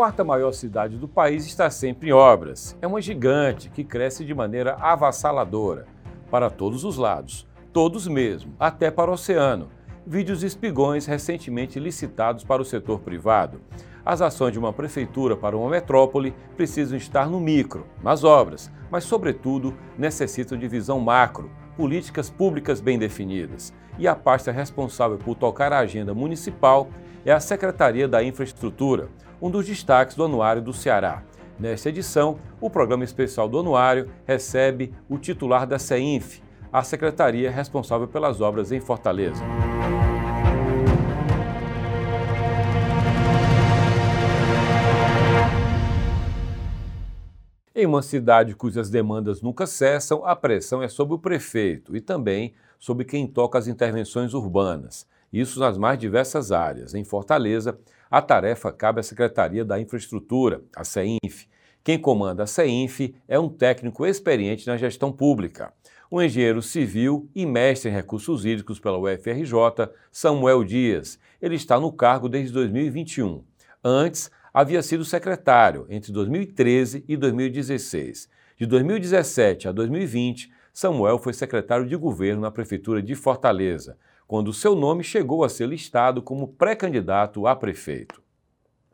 quarta maior cidade do país está sempre em obras. É uma gigante que cresce de maneira avassaladora, para todos os lados, todos mesmo, até para o oceano. Vídeos espigões recentemente licitados para o setor privado. As ações de uma prefeitura para uma metrópole precisam estar no micro, nas obras, mas, sobretudo, necessitam de visão macro, políticas públicas bem definidas. E a pasta responsável por tocar a agenda municipal é a Secretaria da Infraestrutura, um dos destaques do Anuário do Ceará. Nesta edição, o programa especial do Anuário recebe o titular da CEINF, a secretaria responsável pelas obras em Fortaleza. Em uma cidade cujas demandas nunca cessam, a pressão é sobre o prefeito e também sobre quem toca as intervenções urbanas. Isso nas mais diversas áreas. Em Fortaleza, a tarefa cabe à Secretaria da Infraestrutura, a CEINF. Quem comanda a CEINF é um técnico experiente na gestão pública. Um engenheiro civil e mestre em recursos hídricos pela UFRJ, Samuel Dias. Ele está no cargo desde 2021. Antes, havia sido secretário entre 2013 e 2016. De 2017 a 2020, Samuel foi secretário de governo na Prefeitura de Fortaleza, quando seu nome chegou a ser listado como pré-candidato a prefeito.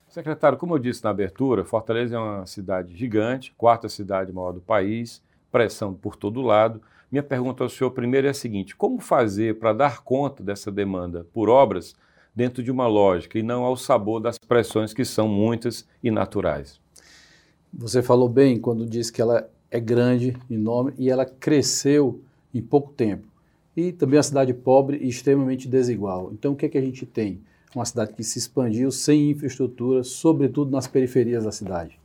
Secretário, como eu disse na abertura, Fortaleza é uma cidade gigante, quarta cidade maior do país, pressão por todo lado. Minha pergunta ao senhor primeiro é a seguinte: como fazer para dar conta dessa demanda por obras dentro de uma lógica e não ao sabor das pressões que são muitas e naturais. Você falou bem quando disse que ela é grande, enorme e ela cresceu em pouco tempo. E também uma cidade pobre e extremamente desigual. Então o que é que a gente tem? Uma cidade que se expandiu sem infraestrutura, sobretudo nas periferias da cidade.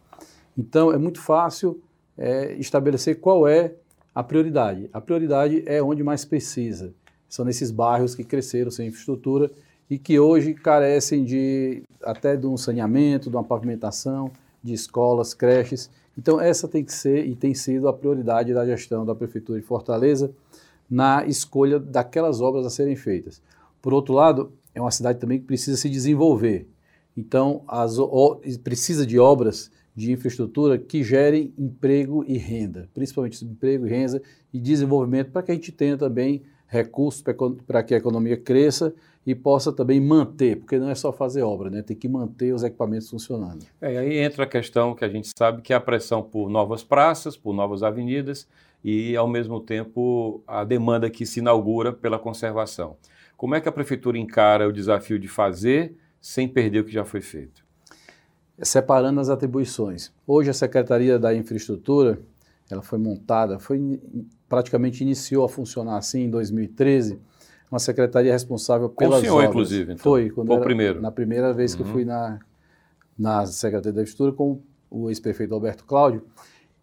Então é muito fácil é, estabelecer qual é a prioridade. A prioridade é onde mais precisa. São nesses bairros que cresceram sem infraestrutura e que hoje carecem de até de um saneamento, de uma pavimentação, de escolas, creches. Então essa tem que ser e tem sido a prioridade da gestão da prefeitura de Fortaleza na escolha daquelas obras a serem feitas. Por outro lado, é uma cidade também que precisa se desenvolver. Então, as, o, precisa de obras de infraestrutura que gerem emprego e renda, principalmente emprego e renda e desenvolvimento, para que a gente tenha também recursos para que a economia cresça e possa também manter, porque não é só fazer obra, né? tem que manter os equipamentos funcionando. É, aí entra a questão que a gente sabe que é a pressão por novas praças, por novas avenidas e, ao mesmo tempo, a demanda que se inaugura pela conservação. Como é que a prefeitura encara o desafio de fazer sem perder o que já foi feito? Separando as atribuições. Hoje a Secretaria da Infraestrutura, ela foi montada, foi praticamente iniciou a funcionar assim em 2013, uma secretaria responsável pelas Com o senhor, obras. inclusive, então. Foi, quando Foi era, primeiro. Na primeira vez que eu fui Uhum. na, na Secretaria da Infraestrutura com o ex-prefeito Alberto Cláudio,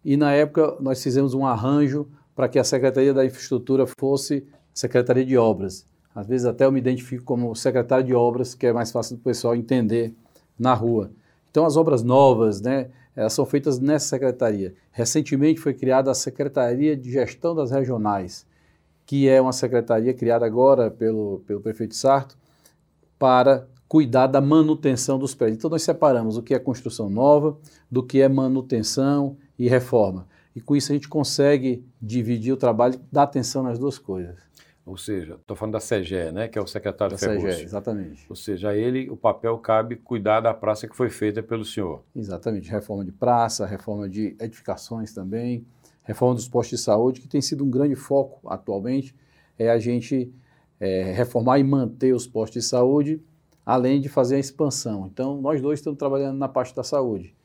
e na época nós fizemos um arranjo para que a Secretaria da Infraestrutura fosse Secretaria de Obras. Às vezes até eu me identifico como secretário de obras, que é mais fácil do pessoal entender na rua. Então as obras novas, né, elas são feitas nessa secretaria. Recentemente foi criada a Secretaria de Gestão das Regionais, que é uma secretaria criada agora pelo, pelo prefeito Sarto para cuidar da manutenção dos prédios. Então nós separamos o que é construção nova do que é manutenção e reforma. E com isso a gente consegue dividir o trabalho, dar atenção nas duas coisas. Ou seja, estou falando da SEGE, né, que é o secretário Da. CGE, exatamente. Ou seja, a ele o papel cabe cuidar da praça que foi feita pelo senhor. Exatamente, reforma de praça, reforma de edificações também, reforma dos postos de saúde, que tem sido um grande foco atualmente, é a gente é, reformar e manter os postos de saúde, além de fazer a expansão. Então, nós dois estamos trabalhando na parte da saúde.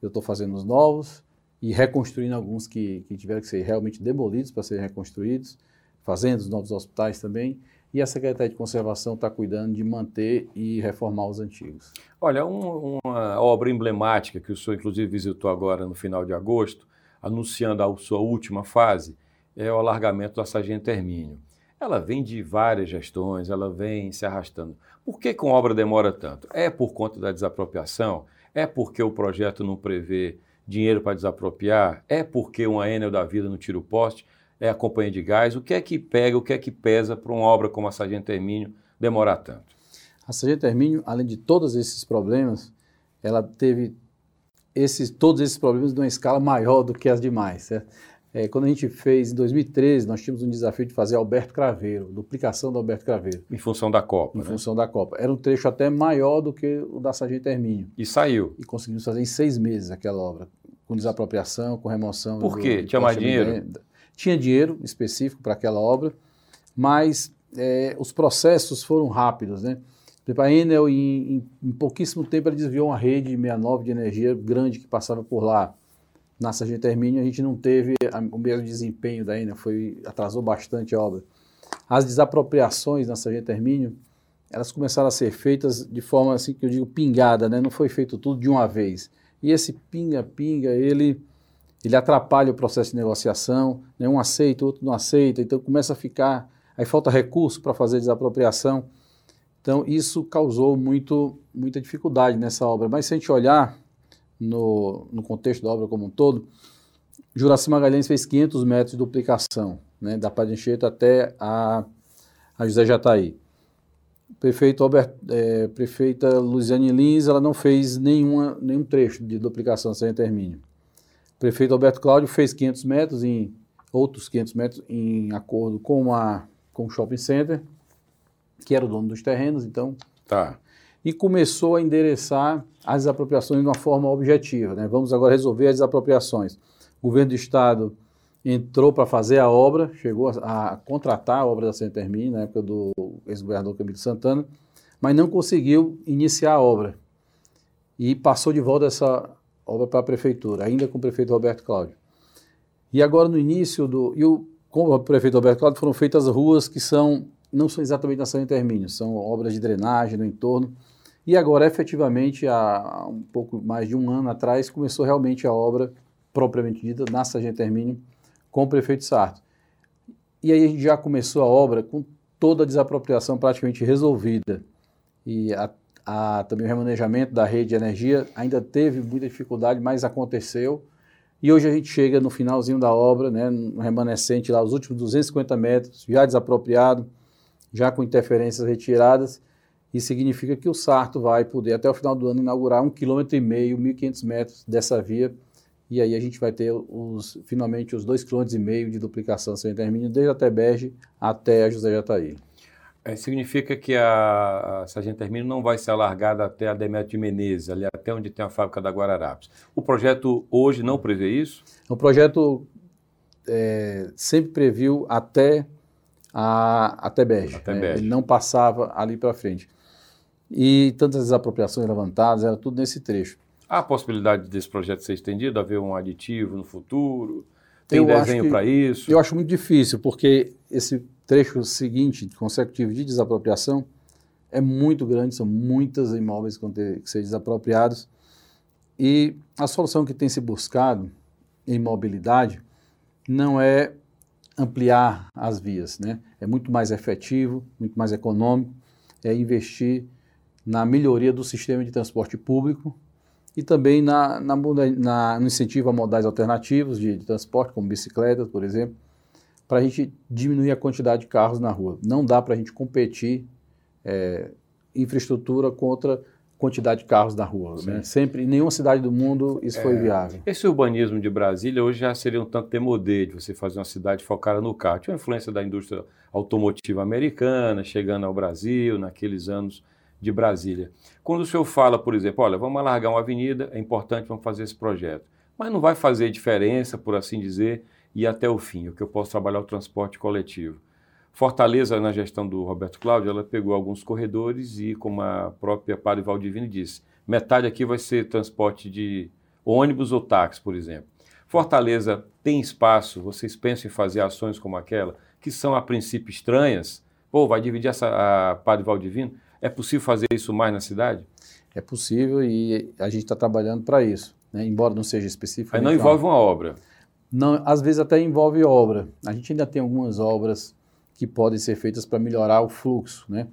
Eu estou fazendo os novos e reconstruindo alguns que, que tiveram que ser realmente demolidos para serem reconstruídos, fazendo os novos hospitais também, e a Secretaria de Conservação está cuidando de manter e reformar os antigos. Olha, um- uma obra emblemática que o senhor inclusive visitou agora no final de agosto, anunciando a sua última fase, é o alargamento da Sargento Hermínio. Ela vem de várias gestões, ela vem se arrastando. Por que com obra demora tanto? É por conta da desapropriação? É porque o projeto não prevê dinheiro para desapropriar? É porque uma Enel da vida não tira o poste? É a companhia de gás? O que é que pega, o que é que pesa para uma obra como a Sargento Hermínio demorar tanto? A Sargento Hermínio, além de todos esses problemas, ela teve esses, todos esses problemas de uma escala maior do que as demais. Certo? É, quando a gente fez, em 2013, nós tínhamos um desafio de fazer Alberto Craveiro, duplicação do Alberto Craveiro. Em função da Copa. Em né? função da Copa. Era um trecho até maior do que o da Sargento Hermínio. E saiu. E conseguimos fazer em seis meses aquela obra, com desapropriação, com remoção. Por do- quê? do Tinha mais dinheiro? Tinha dinheiro específico para aquela obra, mas é, os processos foram rápidos, né? Exemplo, a Enel, em, em- em pouquíssimo tempo, ela desviou uma rede 69 de energia grande que passava por lá. Na Sargento Hermínio, a gente não teve a- o mesmo desempenho da Enel, foi, atrasou bastante a obra. As desapropriações na Sargento Hermínio, elas começaram a ser feitas de forma assim que eu digo pingada, né? Não foi feito tudo de uma vez. E esse pinga-pinga, ele ele atrapalha o processo de negociação, né? um aceita, outro não aceita, então começa a ficar, aí falta recurso para fazer desapropriação. Então isso causou muito, muita dificuldade nessa obra. Mas se a gente olhar no, no contexto da obra como um todo, Juraci Magalhães fez 500 metros de duplicação, né? da Padre Anchieta até a, a José Jataí. Prefeito Albert, eh, prefeita Luziane Lins, ela não fez nenhuma, nenhum trecho de duplicação sem termínio. Prefeito Alberto Cláudio fez 500 metros, em outros 500 metros, em acordo com, a, com o shopping center, que era o dono dos terrenos, então, Tá. e começou a endereçar as desapropriações de uma forma objetiva. Né? Vamos agora resolver as desapropriações. O governo do Estado entrou para fazer a obra, chegou a, a contratar a obra da Centermine, na época do ex-governador Camilo Santana, mas não conseguiu iniciar a obra. E passou de volta essa obra para a prefeitura, ainda com o prefeito Roberto Cláudio. E agora no início do... E o, com o prefeito Roberto Cláudio foram feitas ruas que são não são exatamente na São Intermínio, são obras de drenagem no entorno. E agora, efetivamente, há um pouco mais de um ano atrás, começou realmente a obra propriamente dita na Sargento Hermínio com o prefeito Sarto. E aí a gente já começou a obra com toda a desapropriação praticamente resolvida. E a, a, também o remanejamento da rede de energia ainda teve muita dificuldade, mas aconteceu. E hoje a gente chega no finalzinho da obra, né, no remanescente lá, os últimos 250 metros, já desapropriado, já com interferências retiradas, isso significa que o Sarto vai poder, até o final do ano, inaugurar um quilômetro e meio, 1.500 metros dessa via, e aí a gente vai ter os, finalmente os dois quilômetros e meio de duplicação sem termínio, desde a Tebege até a José Jataí. É, significa que a, a Sargento Hermínio não vai ser alargada até a Demetrio de Menezes, ali até onde tem a fábrica da Guararapes. O projeto hoje não prevê isso? O projeto é, sempre previu até a, Até né? Bege. ele não passava ali para frente. E tantas desapropriações levantadas, era tudo nesse trecho. Há a possibilidade desse projeto ser estendido, haver um aditivo no futuro? Tem Eu desenho para isso? Eu acho muito difícil, porque esse trecho seguinte, consecutivo de desapropriação, é muito grande, são muitos imóveis que vão ter que ser desapropriados. E a solução que tem se buscado em mobilidade não é ampliar as vias, né? É muito mais efetivo, muito mais econômico, é investir na melhoria do sistema de transporte público e também na, na, na- no incentivo a modais alternativos de, de transporte, como bicicletas, por exemplo, para a gente diminuir a quantidade de carros na rua. Não dá para a gente competir é, infraestrutura contra quantidade de carros na rua. Sim. Né? Sempre, em nenhuma cidade do mundo isso foi viável. Esse urbanismo de Brasília hoje já seria um tanto demodê de você fazer uma cidade focada no carro. Tinha uma influência da indústria automotiva americana chegando ao Brasil naqueles anos de Brasília. Quando o senhor fala, por exemplo, olha, vamos alargar uma avenida, é importante, vamos fazer esse projeto. Mas não vai fazer diferença, por assim dizer, ir até o fim, o que eu posso trabalhar o transporte coletivo. Fortaleza, na gestão do Roberto Cláudio, ela pegou alguns corredores e, como a própria Padre Valdivino disse, metade aqui vai ser transporte de ônibus ou táxi, por exemplo. Fortaleza tem espaço, vocês pensam em fazer ações como aquela, que são a princípio estranhas? Pô, vai dividir essa a Padre Valdivino? É possível fazer isso mais na cidade? É possível e a gente está trabalhando para isso. Né? Embora não seja específico. Aí não envolve uma obra. Não, às vezes até envolve obra. A gente ainda tem algumas obras que podem ser feitas para melhorar o fluxo, né?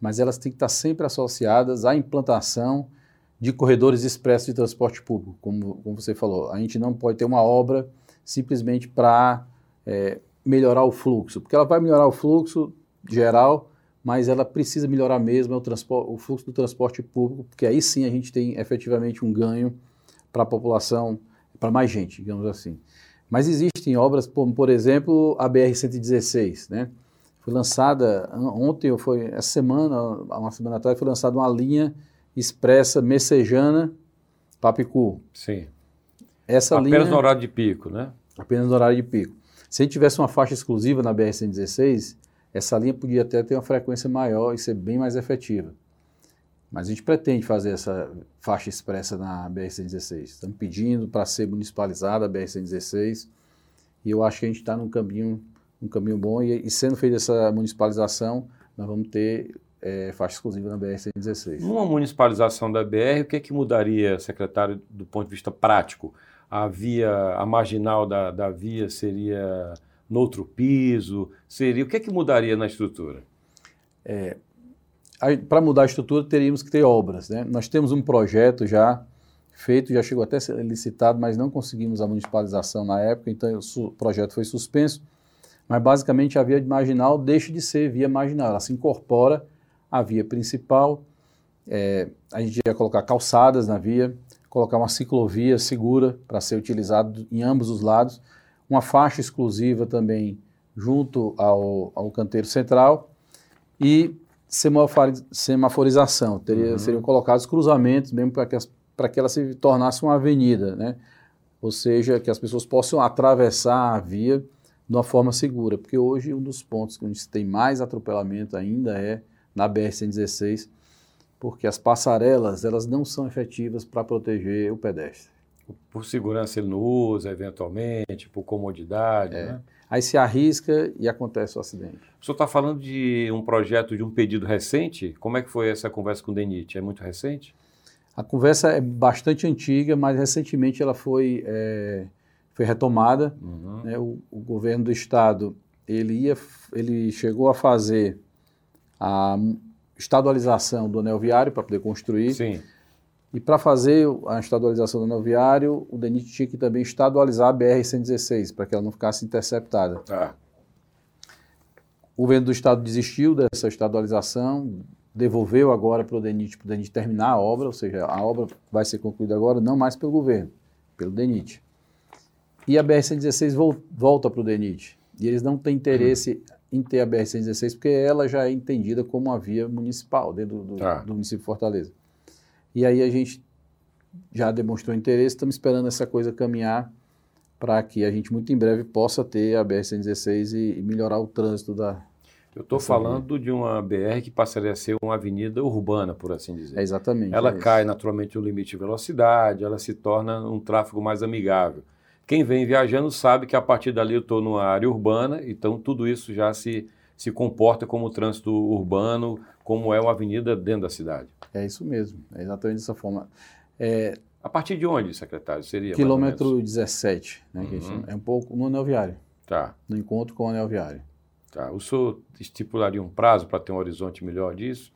mas elas têm que estar sempre associadas à implantação de corredores expressos de transporte público, como, como você falou. A gente não pode ter uma obra simplesmente para é, melhorar o fluxo, porque ela vai melhorar o fluxo geral, mas ela precisa melhorar mesmo o, o fluxo do transporte público, porque aí sim a gente tem efetivamente um ganho para a população, para mais gente, digamos assim. Mas existem obras, como, por exemplo, a BR-116, né? Foi lançada ontem, ou foi essa semana, uma semana atrás, foi lançada uma linha expressa messejana Papicu. Sim. Essa apenas linha, no horário de pico, né? Apenas no horário de pico. Se a gente tivesse uma faixa exclusiva na BR-116, essa linha podia até ter uma frequência maior e ser bem mais efetiva. Mas a gente pretende fazer essa faixa expressa na BR-116. Estamos pedindo para ser municipalizada a BR-116 e eu acho que a gente está num caminho, um caminho bom e, e, sendo feita essa municipalização, nós vamos ter é, faixa exclusiva na BR-116. Numa municipalização da BR, o que, é que mudaria, secretário, do ponto de vista prático? A via, a marginal da, da via seria no outro piso? Seria o que é que mudaria na estrutura? É, para mudar a estrutura teríamos que ter obras, né? Nós temos um projeto já feito, já chegou até a ser licitado, mas não conseguimos a municipalização na época, então o projeto foi suspenso. Mas basicamente a via marginal deixa de ser via marginal, ela se incorpora à via principal. É, a gente ia colocar calçadas na via, colocar uma ciclovia segura para ser utilizado em ambos os lados, uma faixa exclusiva também junto ao, ao canteiro central e semaforização. Teria, uhum. Seriam colocados cruzamentos mesmo para que, que ela se tornasse uma avenida, né? Ou seja, que as pessoas possam atravessar a via de uma forma segura, porque hoje um dos pontos que a gente tem mais atropelamento ainda é na BR-116, porque as passarelas elas não são efetivas para proteger o pedestre. Por segurança ele não usa, eventualmente, por comodidade, é. né? Aí se arrisca e acontece o acidente. O senhor está falando de um projeto, de um pedido recente? Como é que foi essa conversa com o DENIT? É muito recente? A conversa é bastante antiga, mas recentemente ela foi, é, foi retomada. Uhum. Né? O, o, governo do estado ele, ia, ele chegou a fazer a estadualização do anel viário para poder construir. Sim. E para fazer a estadualização do anel viário, o DENIT tinha que também estadualizar a BR-116, para que ela não ficasse interceptada. Ah. O governo do estado desistiu dessa estadualização, devolveu agora para o DENIT, para o DENIT terminar a obra, ou seja, a obra vai ser concluída agora não mais pelo governo, pelo DENIT. E a BR-116 volta para o DENIT. E eles não têm interesse em ter a BR-116 porque ela já é entendida como uma via municipal dentro do, ah. do município de Fortaleza. E aí a gente já demonstrou interesse, estamos esperando essa coisa caminhar para que a gente muito em breve possa ter a BR-116 e, e melhorar o trânsito da, eu estou falando via. de uma BR que passaria a ser uma avenida urbana, por assim dizer. É exatamente. Ela é cai naturalmente no limite de velocidade, ela se torna um tráfego mais amigável. Quem vem viajando sabe que a partir dali eu estou numa área urbana, então tudo isso já se, se comporta como trânsito urbano, como é uma avenida dentro da cidade. É isso mesmo, é exatamente dessa forma. É, a partir de onde, secretário? Seria? Quilômetro 17, né, uhum. é um pouco no anel viário. Tá. No encontro com o anel viário. Tá. O senhor estipularia um prazo para ter um horizonte melhor disso?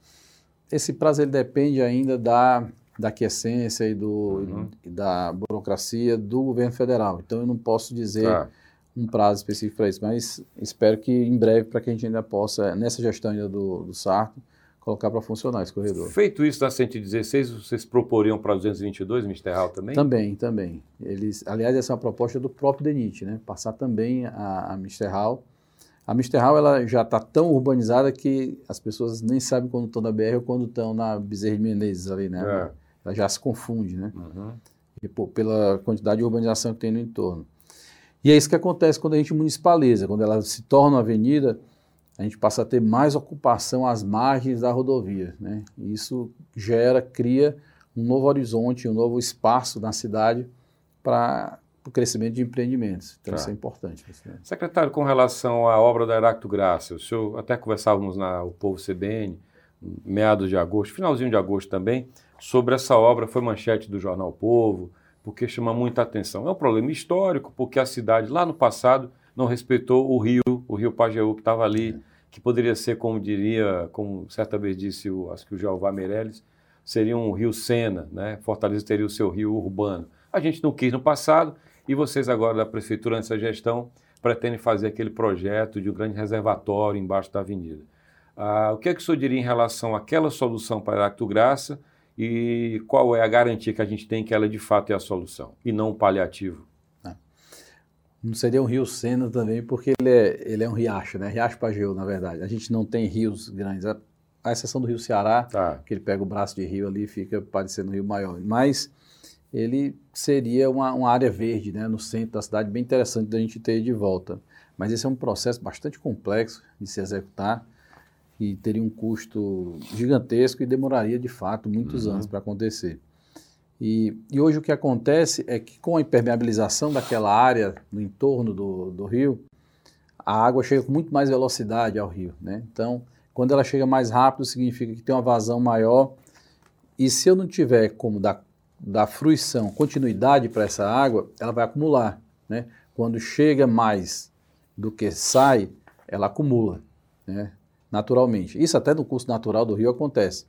Esse prazo ele depende ainda da, da aquiescência e, do, uhum. e da burocracia do governo federal. Então eu não posso dizer tá. um prazo específico para isso, mas espero que em breve, para que a gente ainda possa, nessa gestão ainda do, do Sarto, colocar para funcionar esse corredor. Feito isso da 116, vocês proporiam para 222, Misterral também? Também, também. Eles, aliás, essa é uma proposta do próprio DENIT, né? Passar também a, a Misterral. A Misterral ela já está tão urbanizada que as pessoas nem sabem quando estão na BR ou quando estão na Bezerra de Menezes ali, né? É. Ela já se confunde, né? Uhum. E, pô, pela quantidade de urbanização que tem no entorno. E é isso que acontece quando a gente municipaliza, quando ela se torna uma avenida, a gente passa a ter mais ocupação às margens da rodovia. Né? E isso gera, cria um novo horizonte, um novo espaço na cidade para o crescimento de empreendimentos. Então, tá. isso é importante. Secretário, com relação à obra da Heracto Graça, o senhor até conversávamos na o Povo CBN, meados de agosto, finalzinho de agosto também, sobre essa obra, foi manchete do jornal Povo, porque chama muita atenção. É um problema histórico, porque a cidade, lá no passado, não respeitou o rio, o rio Pajeú, que estava ali é que poderia ser, como diria, como certa vez disse o, acho que o Jeová Meirelles, seria um rio Sena, né? Fortaleza teria o seu rio urbano. A gente não quis no passado e vocês agora da prefeitura nessa gestão pretendem fazer aquele projeto de um grande reservatório embaixo da avenida. Ah, o que é que o senhor diria em relação àquela solução para Aracto Graça e qual é a garantia que a gente tem que ela de fato é a solução e não um paliativo? É. Não seria um rio Sena também, porque ele é, ele é um riacho, né? Riacho Pajeú, na verdade. A gente não tem rios grandes, a, a exceção do rio Ceará, tá. que ele pega o braço de rio ali e fica parecendo um rio maior. Mas ele seria uma, uma área verde, né? No centro da cidade, bem interessante da gente ter de volta. Mas esse é um processo bastante complexo de se executar e teria um custo gigantesco e demoraria de fato muitos uhum. anos para acontecer. E, e, hoje o que acontece é que com a impermeabilização daquela área no entorno do, do rio, a água chega com muito mais velocidade ao rio. Né? Então, quando ela chega mais rápido, significa que tem uma vazão maior. E se eu não tiver como dar, dar fruição, continuidade para essa água, ela vai acumular. Né? Quando chega mais do que sai, ela acumula. Né? Naturalmente. Isso até no curso natural do rio acontece.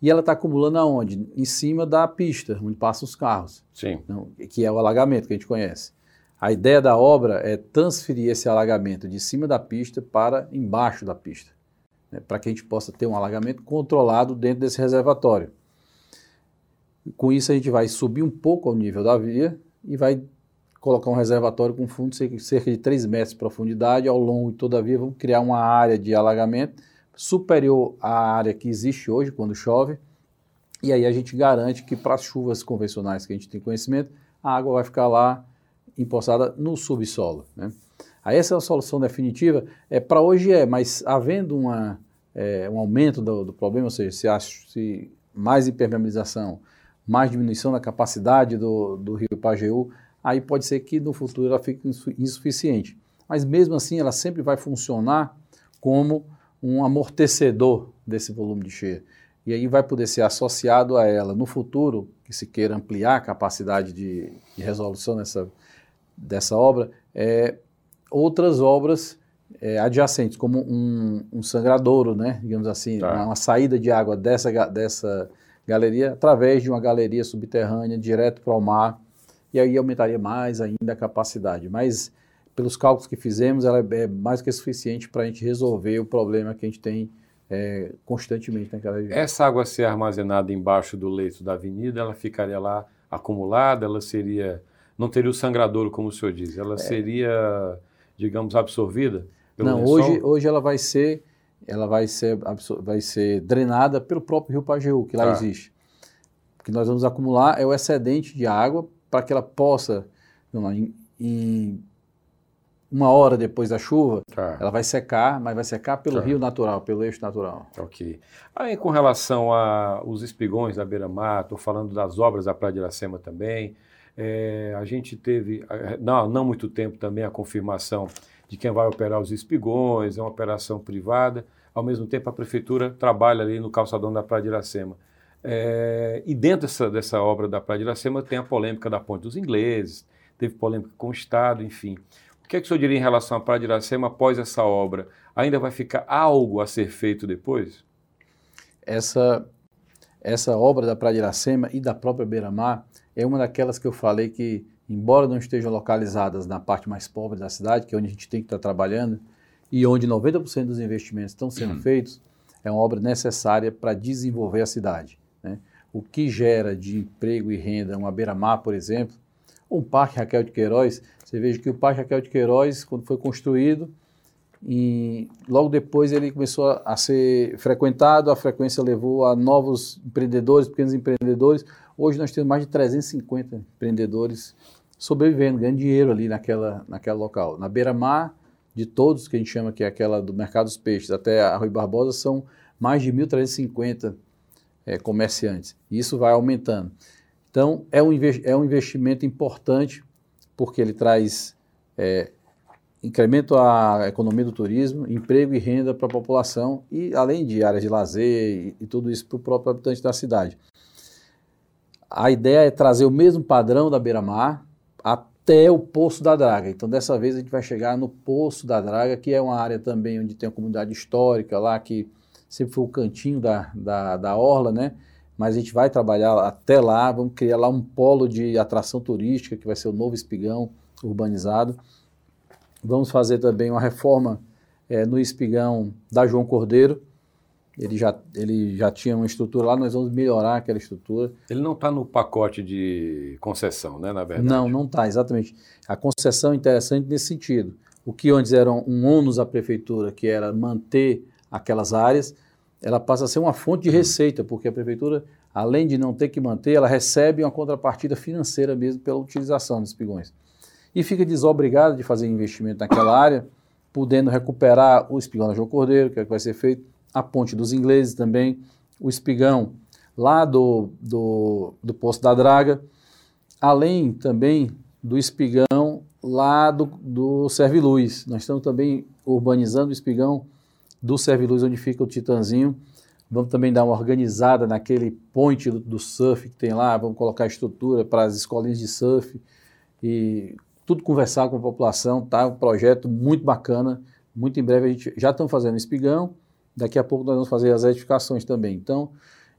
E ela está acumulando aonde? Em cima da pista, onde passam os carros. Sim. Então, que é o alagamento que a gente conhece. A ideia da obra é transferir esse alagamento de cima da pista para embaixo da pista, né, para que a gente possa ter um alagamento controlado dentro desse reservatório. Com isso, a gente vai subir um pouco ao nível da via e vai colocar um reservatório com fundo de cerca de 3 metros de profundidade, ao longo de toda a via vamos criar uma área de alagamento superior à área que existe hoje quando chove, e aí a gente garante que para as chuvas convencionais que a gente tem conhecimento, a água vai ficar lá empoçada no subsolo. Né? Aí essa é a solução definitiva, é, para hoje é, mas havendo uma, é, um aumento do, do, problema, ou seja, se, acha, se mais impermeabilização, mais diminuição da capacidade do, do rio Pajeú, aí pode ser que no futuro ela fique insuficiente. Mas mesmo assim, ela sempre vai funcionar como um amortecedor desse volume de cheia. E aí vai poder ser associado a ela no futuro, que se queira ampliar a capacidade de, de resolução dessa, dessa obra, é, outras obras é, adjacentes, como um, um, sangradouro, né, digamos assim, tá. uma, uma, saída de água dessa, dessa galeria através de uma galeria subterrânea direto para o mar, e aí aumentaria mais ainda a capacidade. Mas, pelos cálculos que fizemos, ela é mais que suficiente para a gente resolver o problema que a gente tem é, constantemente naquela região. Essa água ser armazenada embaixo do leito da avenida, ela ficaria lá acumulada, ela seria, não teria o sangradouro, como o senhor diz, ela é. seria, digamos, absorvida? não, hoje, hoje ela vai ser, ela vai ser, vai ser drenada pelo próprio rio Pajeú, que lá tá. existe. O que nós vamos acumular é o excedente de água para que ela possa, em, em, uma hora depois da chuva, tá. ela vai secar, mas vai secar pelo tá. rio natural, pelo eixo natural. Ok. Aí com relação aos espigões da beira-mar, estou falando das obras da Praia de Iracema também, é, a gente teve, não, não muito tempo também, a confirmação de quem vai operar os espigões, é uma operação privada, ao mesmo tempo a prefeitura trabalha ali no calçadão da Praia de Iracema. É, e dentro dessa, dessa obra da Praia de Iracema tem a polêmica da Ponte dos Ingleses, teve polêmica com o Estado, enfim. O que é que o senhor diria em relação à Praia de Iracema após essa obra? Ainda vai ficar algo a ser feito depois? Essa, essa obra da Praia de Iracema e da própria Beira-Mar é uma daquelas que eu falei que, embora não estejam localizadas na parte mais pobre da cidade, que é onde a gente tem que estar trabalhando, e onde 90% dos investimentos estão sendo uhum. feitos, é uma obra necessária para desenvolver a cidade. Né? O que gera de emprego e renda uma beira-mar, por exemplo, um parque Raquel de Queiroz, você veja que o parque Raquel de Queiroz, quando foi construído, e logo depois ele começou a, a ser frequentado, a frequência levou a novos empreendedores, pequenos empreendedores. Hoje nós temos mais de 350 empreendedores sobrevivendo, ganhando dinheiro ali naquela, naquela local. Na beira-mar, de todos que a gente chama que é aquela do mercado dos peixes até a Rui Barbosa, são mais de 1.350 é, comerciantes. E isso vai aumentando. Então, é um, é um investimento importante, porque ele traz é, incremento à economia do turismo, emprego e renda para a população, e além de áreas de lazer e, e tudo isso para o próprio habitante da cidade. A ideia é trazer o mesmo padrão da beira-mar até o Poço da Draga. Então, dessa vez, a gente vai chegar no Poço da Draga, que é uma área também onde tem a comunidade histórica lá, que sempre foi o cantinho da, da, da orla, né? Mas a gente vai trabalhar até lá, vamos criar lá um polo de atração turística, que vai ser o novo espigão urbanizado. Vamos fazer também uma reforma é, no espigão da João Cordeiro, ele já, ele já tinha uma estrutura lá, nós vamos melhorar aquela estrutura. Ele não está no pacote de concessão, né, na verdade? Não, não está, exatamente. A concessão é interessante nesse sentido. O que antes era um ônus à prefeitura, que era manter aquelas áreas, ela passa a ser uma fonte de uhum. receita, porque a prefeitura, além de não ter que manter, ela recebe uma contrapartida financeira mesmo pela utilização dos espigões. E fica desobrigada de fazer investimento naquela área, podendo recuperar o espigão da João Cordeiro, que é o que vai ser feito, a Ponte dos Ingleses também, o espigão lá do, do, do Poço da Draga, além também do espigão lá do, do Serviluz. Nós estamos também urbanizando o espigão do Serviluz, onde fica o Titanzinho. Vamos também dar uma organizada naquele point do, do surf que tem lá, vamos colocar estrutura para as escolinhas de surf e tudo conversar com a população, tá? Um projeto muito bacana. Muito em breve a gente já estamos fazendo espigão, Daqui a pouco nós vamos fazer as edificações também. Então,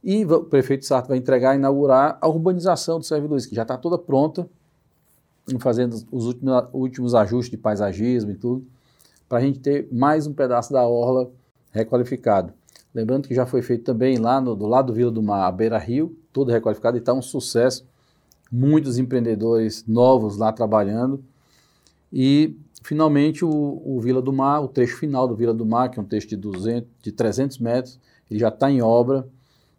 e o prefeito Sarto vai entregar, inaugurar a urbanização do Servidor, que já está toda pronta, fazendo os últimos, últimos ajustes de paisagismo e tudo, para a gente ter mais um pedaço da orla requalificado. Lembrando que já foi feito também lá no, do lado do Vila do Mar, a Beira Rio, todo requalificado e está um sucesso. Muitos empreendedores novos lá trabalhando. E Finalmente, o, o, Vila do Mar, o trecho final do Vila do Mar, que é um trecho de, 200, de 300 metros, ele já está em obra.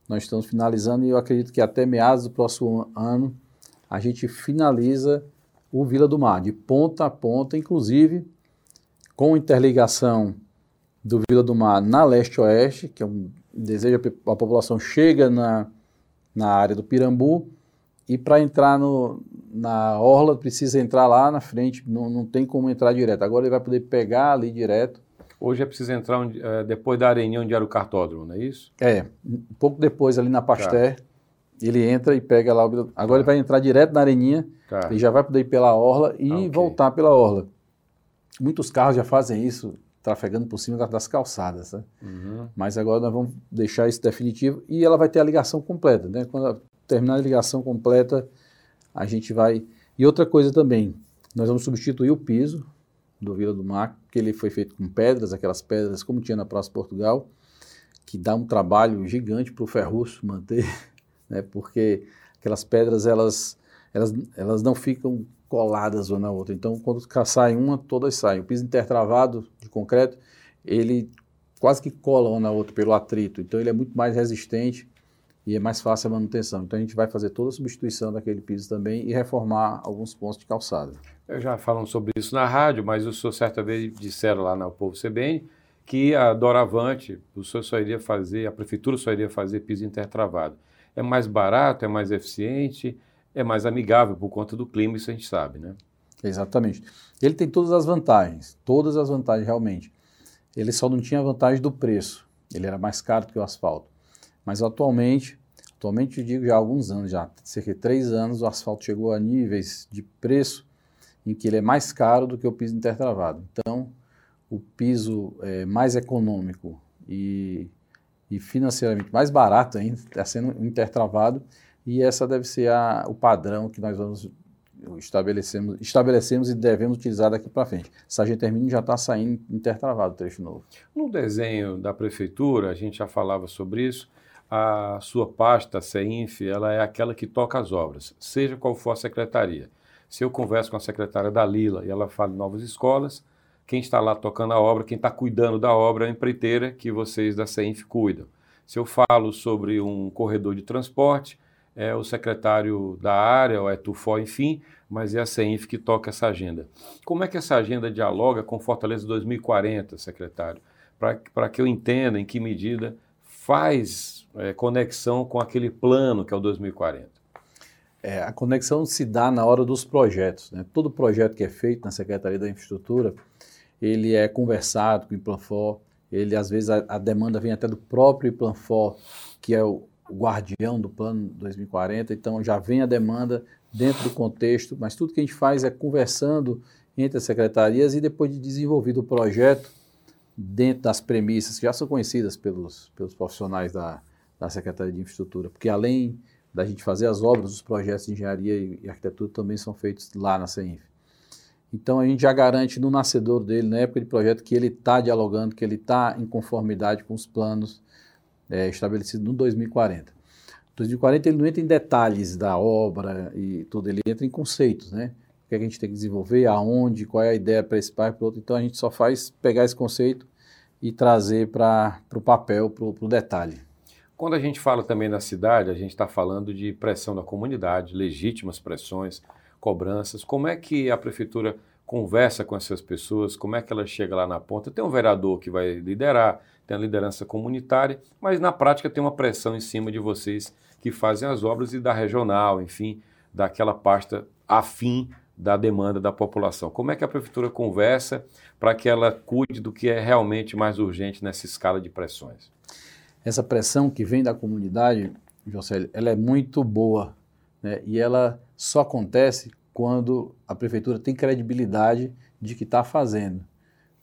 Nós estamos finalizando e eu acredito que até meados do próximo ano a gente finaliza o Vila do Mar, de ponta a ponta, inclusive com interligação do Vila do Mar na leste-oeste, que é um desejo, a população chega na, na área do Pirambu, e para entrar no, na orla precisa entrar lá na frente, não, não tem como entrar direto. Agora ele vai poder pegar ali direto. Hoje é preciso entrar é, depois da areninha onde era o cartódromo, não é isso? É, um pouco depois ali na Pasteur, tá. ele entra e pega lá. Agora tá. ele vai entrar direto na areninha, tá. e já vai poder ir pela orla e ah, okay. voltar pela orla. Muitos carros já fazem isso, trafegando por cima das calçadas, né? Uhum. Mas agora nós vamos deixar isso definitivo e ela vai ter a ligação completa, né? Quando terminar a ligação completa, a gente vai. E outra coisa também, nós vamos substituir o piso do Vila do Mar, que ele foi feito com pedras, aquelas pedras como tinha na Praça Portugal, que dá um trabalho gigante para o ferruço manter, né? Porque aquelas pedras elas, elas, elas não ficam coladas uma na outra. Então, quando sai uma, todas saem. O piso intertravado de concreto, ele quase que cola uma na outra pelo atrito. Então, ele é muito mais resistente e é mais fácil a manutenção. Então a gente vai fazer toda a substituição daquele piso também e reformar alguns pontos de calçada. Eu já falamos sobre isso na rádio, mas o senhor certa vez disseram lá no Povo CBN que a Doravante, o senhor só iria fazer, a prefeitura só iria fazer piso intertravado. É mais barato, é mais eficiente, é mais amigável por conta do clima, isso a gente sabe, né? Exatamente. Ele tem todas as vantagens, todas as vantagens realmente. Ele só não tinha a vantagem do preço. Ele era mais caro que o asfalto. Mas atualmente, atualmente eu digo já há alguns anos, já cerca de três anos, o asfalto chegou a níveis de preço em que ele é mais caro do que o piso intertravado. Então, o piso é, mais econômico e, e, financeiramente mais barato ainda está sendo intertravado e essa deve ser a, o padrão que nós vamos estabelecemos, estabelecemos e devemos utilizar daqui para frente. Sargento Termino já está saindo intertravado trecho novo. No desenho da prefeitura, a gente já falava sobre isso, a sua pasta, a CEINF, ela é aquela que toca as obras, seja qual for a secretaria. Se eu converso com a secretária da Lila e ela fala de novas escolas, quem está lá tocando a obra, quem está cuidando da obra é a empreiteira que vocês da CEINF cuidam. Se eu falo sobre um corredor de transporte, é o secretário da área, ou é Tufó, enfim, mas é a CEINF que toca essa agenda. Como é que essa agenda dialoga com Fortaleza 2040, secretário? Para que eu entenda em que medida faz é, conexão com aquele plano que é o 2040? É, a conexão se dá na hora dos projetos. Né? Todo projeto que é feito na Secretaria da Infraestrutura, ele é conversado com o Implanfor, ele às vezes a, a demanda vem até do próprio Implanfor, que é o, o guardião do plano 2040, então já vem a demanda dentro do contexto, mas tudo que a gente faz é conversando entre as secretarias e depois de desenvolvido o projeto, dentro das premissas que já são conhecidas pelos, pelos profissionais da, da Secretaria de Infraestrutura, porque além da gente fazer as obras, os projetos de engenharia e arquitetura também são feitos lá na CEINF. Então a gente já garante no nascedor dele, na época de projeto, que ele está dialogando, que ele está em conformidade com os planos é, estabelecido no 2040. 2040 ele não entra em detalhes da obra e tudo, ele entra em conceitos, né? O que, é que a gente tem que desenvolver, aonde, qual é a ideia para esse pai, para outro. Então a gente só faz pegar esse conceito e trazer para o papel, para o detalhe. Quando a gente fala também na cidade, a gente está falando de pressão da comunidade, legítimas pressões, cobranças. Como é que a prefeitura conversa com essas pessoas? Como é que ela chega lá na ponta? Tem um vereador que vai liderar, tem a liderança comunitária, mas na prática tem uma pressão em cima de vocês que fazem as obras e da regional, enfim, daquela pasta afim da demanda da população. Como é que a prefeitura conversa para que ela cuide do que é realmente mais urgente nessa escala de pressões? Essa pressão que vem da comunidade, José, ela é muito boa né? e ela só acontece quando a prefeitura tem credibilidade de que está fazendo,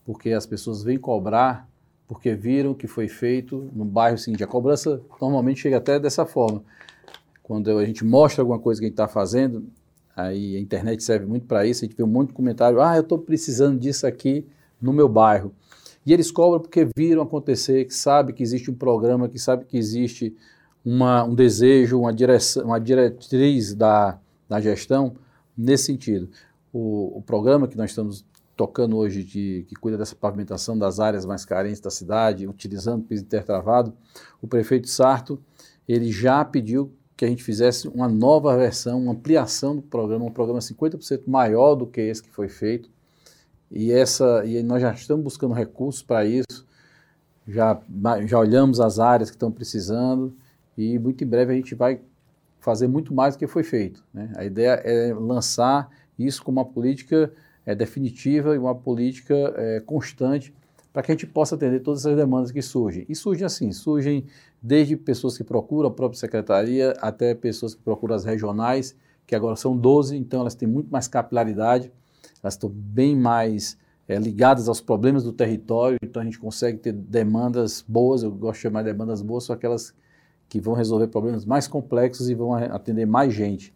porque as pessoas vêm cobrar porque viram que foi feito no bairro seguinte. A cobrança normalmente chega até dessa forma. Quando a gente mostra alguma coisa que a gente está fazendo, aí a internet serve muito para isso, a gente vê um monte de comentário, ah, eu estou precisando disso aqui no meu bairro. E eles cobram porque viram acontecer, que sabe que existe um programa, que sabe que existe uma, um desejo, uma, direção, uma diretriz da, da gestão nesse sentido. O, o programa que nós estamos tocando hoje, de, que cuida dessa pavimentação das áreas mais carentes da cidade, utilizando piso intertravado, o prefeito Sarto, ele já pediu que a gente fizesse uma nova versão, uma ampliação do programa, um programa 50% maior do que esse que foi feito. E, essa, e nós já estamos buscando recursos para isso, já, já olhamos as áreas que estão precisando e muito em breve a gente vai fazer muito mais do que foi feito. Né? A ideia é lançar isso como uma política é, definitiva e uma política é, constante para que a gente possa atender todas essas demandas que surgem. E surgem assim, surgem desde pessoas que procuram a própria secretaria até pessoas que procuram as regionais, que agora são 12, então elas têm muito mais capilaridade, elas estão bem mais é, ligadas aos problemas do território, então a gente consegue ter demandas boas, eu gosto de chamar de demandas boas, são aquelas que vão resolver problemas mais complexos e vão atender mais gente.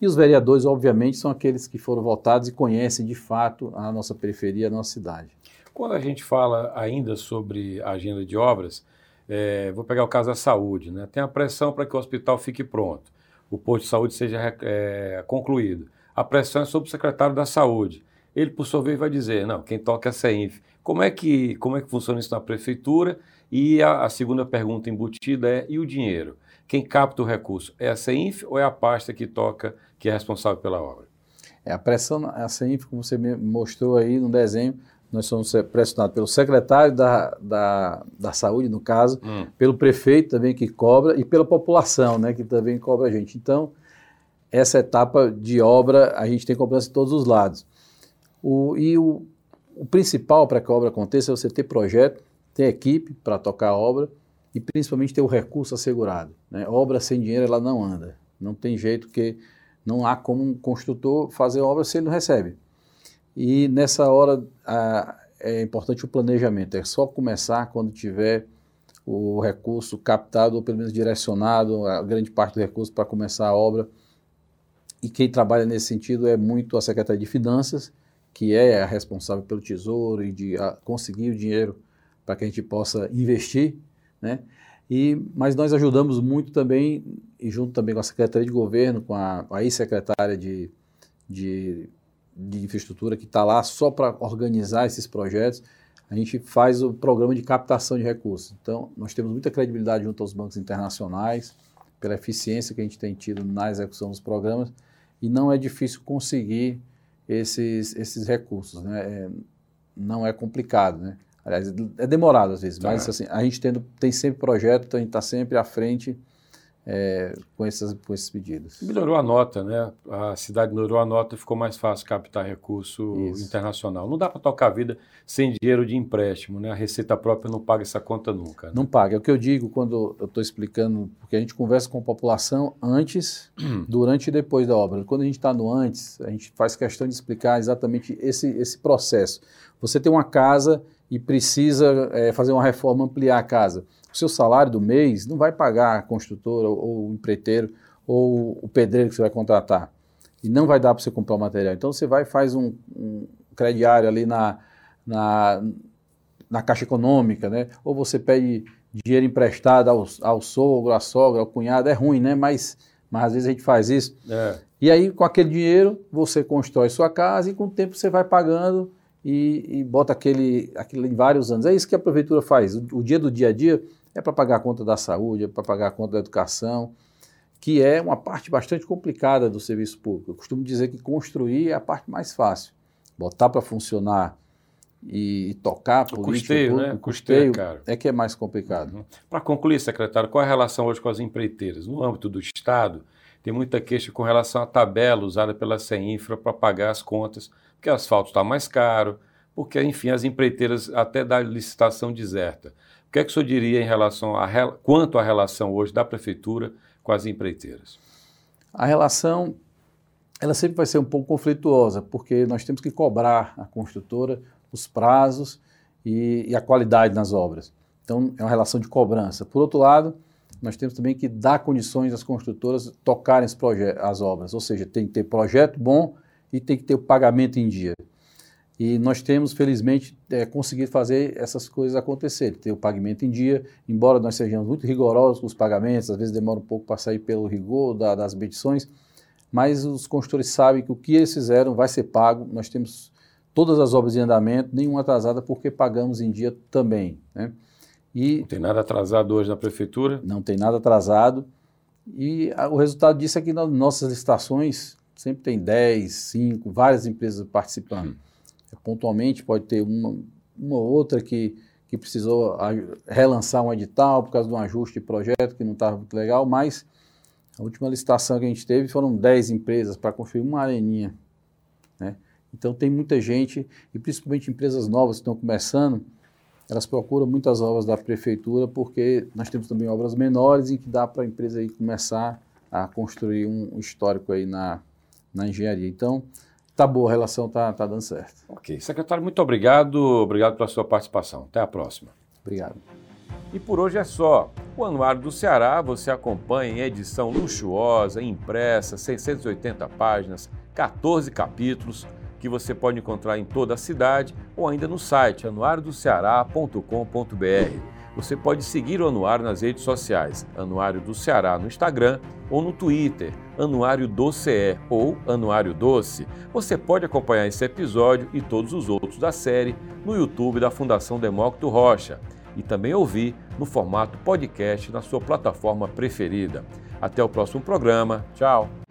E os vereadores, obviamente, são aqueles que foram votados e conhecem de fato a nossa periferia, a nossa cidade. Quando a gente fala ainda sobre a agenda de obras, é, vou pegar o caso da saúde, né? tem a pressão para que o hospital fique pronto, o posto de saúde seja é, concluído. A pressão é sobre o secretário da saúde. Ele, por sua vez, vai dizer, não, quem toca é a CEINF. Como é que, como é que funciona isso na prefeitura? E a, a, segunda pergunta embutida é: e o dinheiro? Quem capta o recurso? É a CEINF ou é a pasta que toca, que é responsável pela obra? É a pressão, a CEINF, como você mostrou aí no desenho, nós somos pressionados pelo secretário da, da, da saúde, no caso, hum. pelo prefeito também que cobra e pela população, né, que também cobra a gente. Então, essa etapa de obra, a gente tem cobrança de todos os lados. O, e o, o principal para que a obra aconteça é você ter projeto, ter equipe para tocar a obra e principalmente ter o recurso assegurado. Né? Obra sem dinheiro ela não anda. Não tem jeito que não há como um construtor fazer obra se ele não recebe. E nessa hora a, é importante o planejamento. É só começar quando tiver o recurso captado ou pelo menos direcionado, a grande parte do recurso para começar a obra. E quem trabalha nesse sentido é muito a Secretaria de Finanças, que é a responsável pelo tesouro e de conseguir o dinheiro para que a gente possa investir, né? E, mas nós ajudamos muito também, e junto também com a Secretaria de Governo, com a, a ex-secretária de, de, de Infraestrutura, que está lá só para organizar esses projetos, a gente faz o programa de captação de recursos. Então, nós temos muita credibilidade junto aos bancos internacionais, pela eficiência que a gente tem tido na execução dos programas, e não é difícil conseguir esses, esses recursos, né? É, não é complicado, né? Aliás, é demorado às vezes, tá. mas assim, a gente tendo, tem sempre projeto, então a gente está sempre à frente é, com, esses, com esses pedidos. Melhorou a nota, né? A cidade melhorou a nota, ficou mais fácil captar recurso Isso. internacional. Não dá para tocar a vida sem dinheiro de empréstimo, né? A Receita própria não paga essa conta nunca. Né? Não paga. É o que eu digo quando eu estou explicando, porque a gente conversa com a população antes, durante e depois da obra. Quando a gente está no antes, a gente faz questão de explicar exatamente esse, esse processo. Você tem uma casa e precisa é, fazer uma reforma, ampliar a casa. O seu salário do mês não vai pagar a construtora ou, ou o empreiteiro ou o pedreiro que você vai contratar. E não vai dar para você comprar o material. Então você vai e faz um, um crediário ali na, na, na Caixa Econômica, né? ou você pede dinheiro emprestado ao, ao sogro, à sogra, ao cunhado, é ruim, né? Mas, mas às vezes a gente faz isso. É. E aí, com aquele dinheiro, você constrói sua casa e com o tempo você vai pagando e, e bota aquele, aquele em vários anos. É isso que a prefeitura faz. O, o dia do dia a dia é para pagar a conta da saúde, é para pagar a conta da educação, que é uma parte bastante complicada do serviço público. Eu costumo dizer que construir é a parte mais fácil. Botar para funcionar e, e tocar o custeio, pública, né? O custeio, custeio é, é que é mais complicado. Uhum. Para concluir, secretário, qual é a relação hoje com as empreiteiras? No âmbito do Estado, tem muita queixa com relação à tabela usada pela CEINFRA para pagar as contas, porque o asfalto está mais caro, porque, enfim, as empreiteiras até da licitação deserta. O que é que o senhor diria em relação a quanto à relação hoje da prefeitura com as empreiteiras? A relação ela sempre vai ser um pouco conflituosa, porque nós temos que cobrar a construtora os prazos e, e a qualidade nas obras. Então, é uma relação de cobrança. Por outro lado, nós temos também que dar condições às construtoras tocarem as obras, ou seja, tem que ter projeto bom e tem que ter o pagamento em dia. E nós temos, felizmente, é, conseguido fazer essas coisas acontecerem, ter o pagamento em dia, embora nós sejamos muito rigorosos com os pagamentos, às vezes demora um pouco para sair pelo rigor da, das medições, mas os construtores sabem que o que eles fizeram vai ser pago, nós temos todas as obras em andamento, nenhuma atrasada, porque pagamos em dia também. Né? E não tem nada atrasado hoje na prefeitura? Não tem nada atrasado. E a, o resultado disso é que nas nossas licitações sempre tem 10, 5, várias empresas participando. Hum. Pontualmente pode ter uma, uma outra que, que precisou relançar um edital por causa de um ajuste de projeto que não estava muito legal, mas a última licitação que a gente teve foram 10 empresas para construir uma areninha. Né? Então tem muita gente, e principalmente empresas novas que estão começando, elas procuram muitas obras da prefeitura, porque nós temos também obras menores em que dá para a empresa aí começar a construir um histórico aí na, na engenharia. Então, tá boa, a relação tá, tá dando certo. Ok. Secretário, muito obrigado. Obrigado pela sua participação. Até a próxima. Obrigado. E por hoje é só. O Anuário do Ceará você acompanha em edição luxuosa, impressa, 680 páginas, 14 capítulos que você pode encontrar em toda a cidade ou ainda no site anuariodoceará.com.br. Você pode seguir o Anuário nas redes sociais, Anuário do Ceará no Instagram ou no Twitter, Anuário do CE ou Anuário Doce. Você pode acompanhar esse episódio e todos os outros da série no YouTube da Fundação Demócrito Rocha e também ouvir no formato podcast na sua plataforma preferida. Até o próximo programa. Tchau!